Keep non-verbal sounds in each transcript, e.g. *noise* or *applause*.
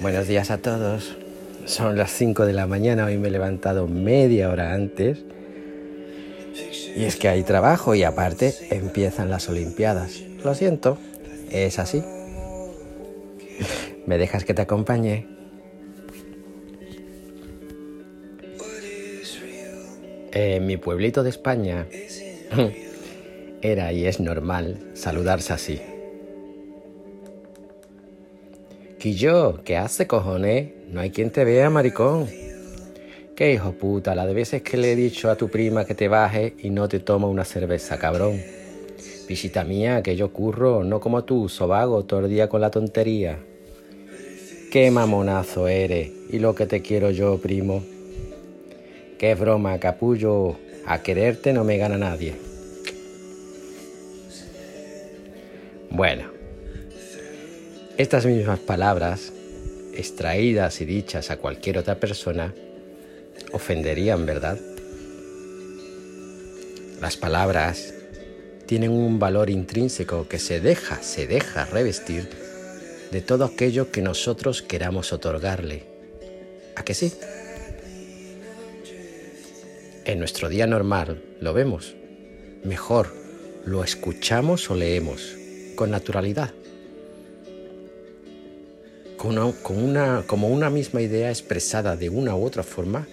Buenos días a todos. Son las 5 de la mañana, hoy me he levantado media hora antes. Y es que hay trabajo y aparte empiezan las Olimpiadas. Lo siento, es así. *laughs* ¿Me dejas que te acompañe? En mi pueblito de España *laughs* era y es normal saludarse así. Quillo, ¿qué hace, cojones? No hay quien te vea, maricón. Qué hijo puta, la de veces que le he dicho a tu prima que te baje y no te toma una cerveza, cabrón. Visita mía, que yo curro, no como tú, sobago, todo el día con la tontería. Qué mamonazo eres, y lo que te quiero yo, primo. Qué broma, capullo, a quererte no me gana nadie. Bueno, estas mismas palabras, extraídas y dichas a cualquier otra persona, ofenderían, ¿verdad? Las palabras tienen un valor intrínseco que se deja, se deja revestir de todo aquello que nosotros queramos otorgarle. ¿A que sí? En nuestro día normal lo vemos. Mejor, lo escuchamos o leemos con naturalidad. Con una, como una misma idea expresada de una u otra forma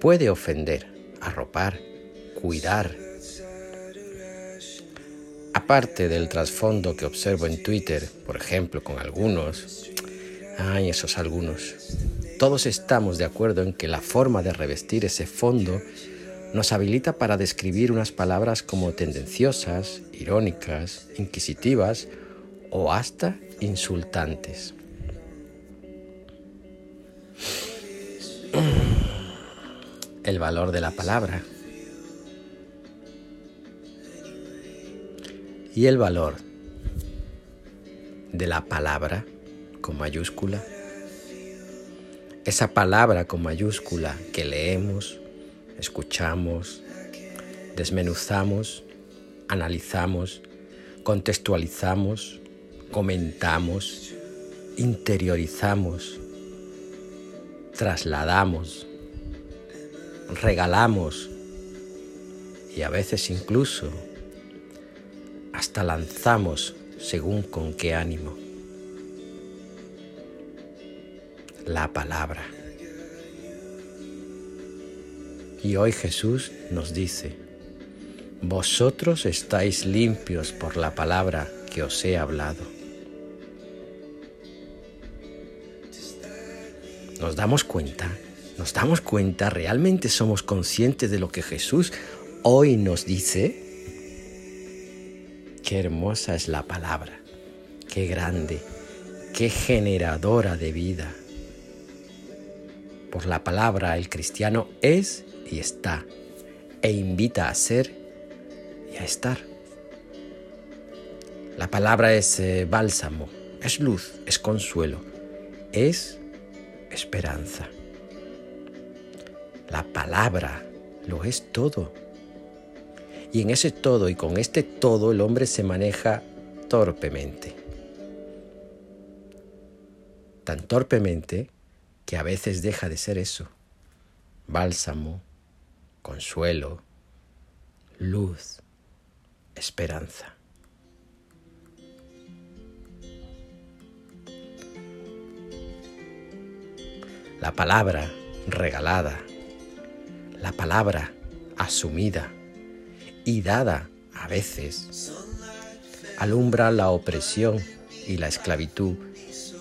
puede ofender, arropar, cuidar. Aparte del trasfondo que observo en Twitter, por ejemplo, con algunos, ay, esos algunos, todos estamos de acuerdo en que la forma de revestir ese fondo nos habilita para describir unas palabras como tendenciosas, irónicas, inquisitivas o hasta insultantes. el valor de la palabra y el valor de la palabra con mayúscula. Esa palabra con mayúscula que leemos, escuchamos, desmenuzamos, analizamos, contextualizamos, comentamos, interiorizamos, trasladamos, regalamos y a veces incluso hasta lanzamos según con qué ánimo. La palabra. Y hoy Jesús nos dice, vosotros estáis limpios por la palabra que os he hablado. ¿Nos damos cuenta? ¿Nos damos cuenta? ¿Realmente somos conscientes de lo que Jesús hoy nos dice? Qué hermosa es la palabra, qué grande, qué generadora de vida. Por la palabra el cristiano es y está, e invita a ser y a estar. La palabra es eh, bálsamo, es luz, es consuelo, es esperanza. La palabra lo es todo. Y en ese todo y con este todo el hombre se maneja torpemente. Tan torpemente que a veces deja de ser eso. Bálsamo, consuelo, luz, esperanza. La palabra regalada la palabra asumida y dada a veces alumbra la opresión y la esclavitud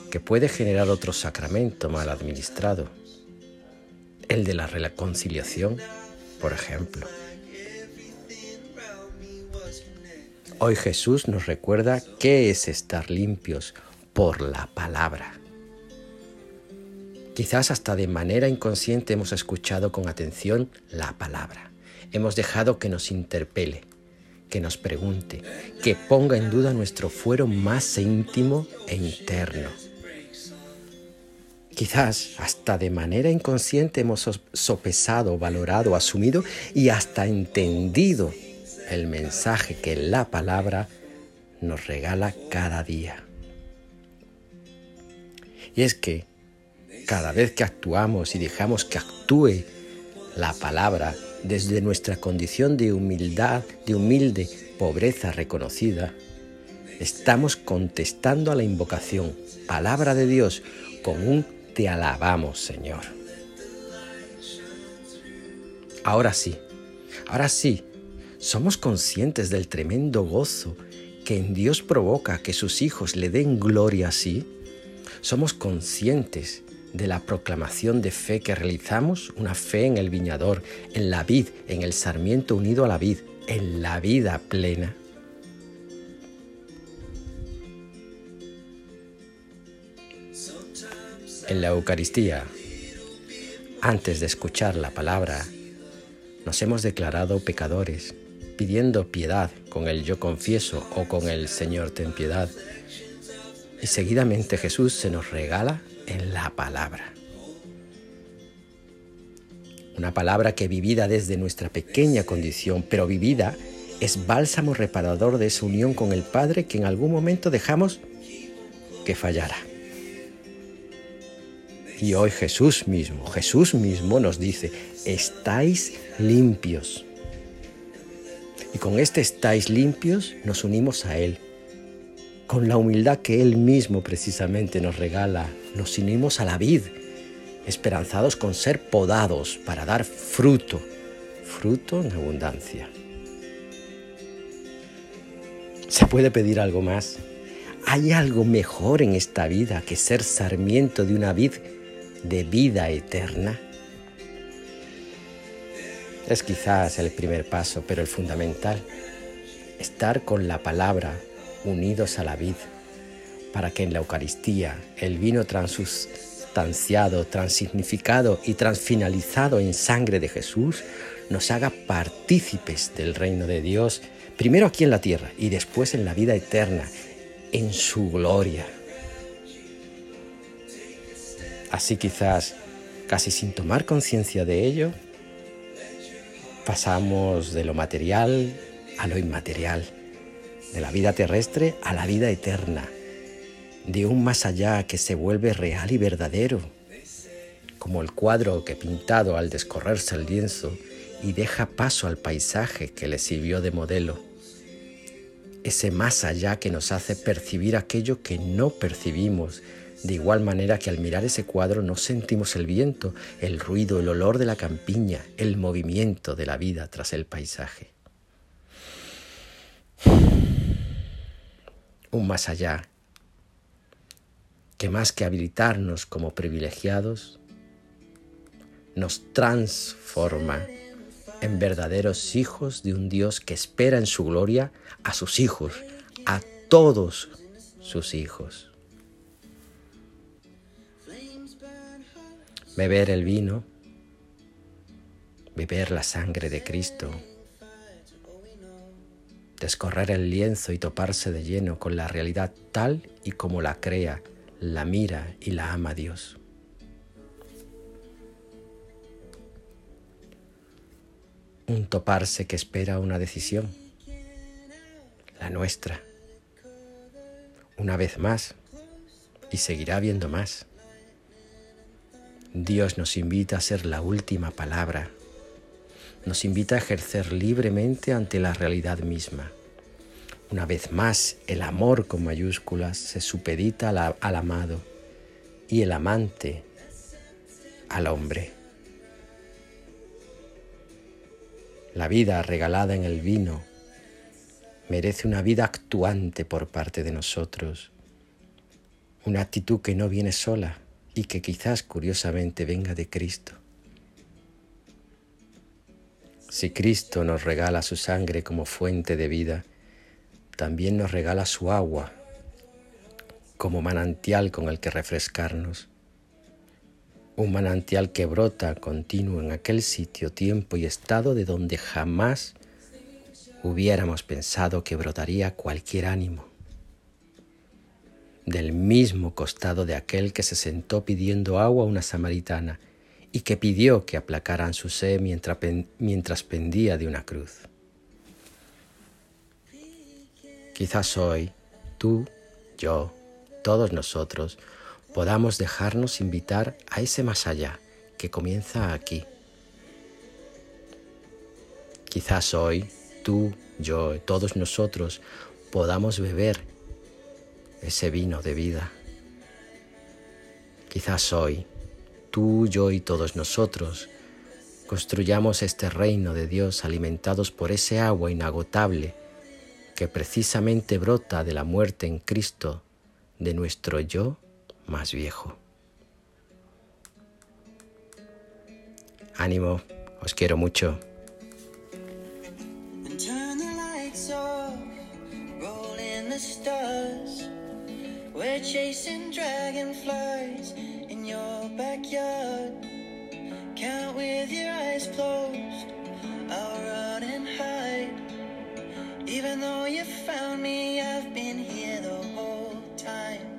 que puede generar otro sacramento mal administrado, el de la reconciliación, por ejemplo. Hoy Jesús nos recuerda qué es estar limpios por la palabra. Quizás hasta de manera inconsciente hemos escuchado con atención la palabra. Hemos dejado que nos interpele, que nos pregunte, que ponga en duda nuestro fuero más íntimo e interno. Quizás hasta de manera inconsciente hemos sopesado, valorado, asumido y hasta entendido el mensaje que la palabra nos regala cada día. Y es que cada vez que actuamos y dejamos que actúe la palabra desde nuestra condición de humildad, de humilde pobreza reconocida, estamos contestando a la invocación, palabra de Dios, con un te alabamos, Señor. Ahora sí, ahora sí, somos conscientes del tremendo gozo que en Dios provoca que sus hijos le den gloria así. Somos conscientes de la proclamación de fe que realizamos, una fe en el viñador, en la vid, en el sarmiento unido a la vid, en la vida plena. En la Eucaristía, antes de escuchar la palabra, nos hemos declarado pecadores, pidiendo piedad con el yo confieso o con el Señor ten piedad. Y seguidamente Jesús se nos regala en la palabra. Una palabra que vivida desde nuestra pequeña condición, pero vivida, es bálsamo reparador de esa unión con el Padre que en algún momento dejamos que fallara. Y hoy Jesús mismo, Jesús mismo nos dice, estáis limpios. Y con este estáis limpios nos unimos a Él. Con la humildad que Él mismo precisamente nos regala, nos unimos a la vid, esperanzados con ser podados para dar fruto, fruto en abundancia. ¿Se puede pedir algo más? ¿Hay algo mejor en esta vida que ser sarmiento de una vid de vida eterna? Es quizás el primer paso, pero el fundamental, estar con la palabra unidos a la vid, para que en la Eucaristía el vino transustanciado, transignificado y transfinalizado en sangre de Jesús nos haga partícipes del reino de Dios, primero aquí en la tierra y después en la vida eterna, en su gloria. Así quizás, casi sin tomar conciencia de ello, pasamos de lo material a lo inmaterial, de la vida terrestre a la vida eterna, de un más allá que se vuelve real y verdadero, como el cuadro que pintado al descorrerse el lienzo y deja paso al paisaje que le sirvió de modelo. Ese más allá que nos hace percibir aquello que no percibimos de igual manera que al mirar ese cuadro no sentimos el viento, el ruido, el olor de la campiña, el movimiento de la vida tras el paisaje. Un más allá, que más que habilitarnos como privilegiados, nos transforma en verdaderos hijos de un Dios que espera en su gloria a sus hijos, a todos sus hijos. Beber el vino, beber la sangre de Cristo, descorrer el lienzo y toparse de lleno con la realidad tal y como la crea, la mira y la ama Dios. Un toparse que espera una decisión, la nuestra, una vez más, y seguirá viendo más. Dios nos invita a ser la última palabra. Nos invita a ejercer libremente ante la realidad misma. Una vez más, el amor con mayúsculas se supedita al, amado y el amante al hombre. La vida regalada en el vino merece una vida actuante por parte de nosotros, una actitud que no viene sola, y que quizás curiosamente venga de Cristo. Si Cristo nos regala su sangre como fuente de vida, también nos regala su agua como manantial con el que refrescarnos. Un manantial que brota continuo en aquel sitio, tiempo y estado de donde jamás hubiéramos pensado que brotaría cualquier ánimo del mismo costado de aquel que se sentó pidiendo agua a una samaritana y que pidió que aplacaran su sed mientras, mientras pendía de una cruz. Quizás hoy tú, yo, todos nosotros podamos dejarnos invitar a ese más allá que comienza aquí. Quizás hoy tú, yo, todos nosotros podamos beber ese vino de vida. Quizás hoy tú, yo y todos nosotros construyamos este reino de Dios alimentados por ese agua inagotable que precisamente brota de la muerte en Cristo de nuestro yo más viejo. Ánimo, os quiero mucho. dragonflies in your backyard. Count with your eyes closed, I'll run and hide. Even though you found me, I've been here the whole time.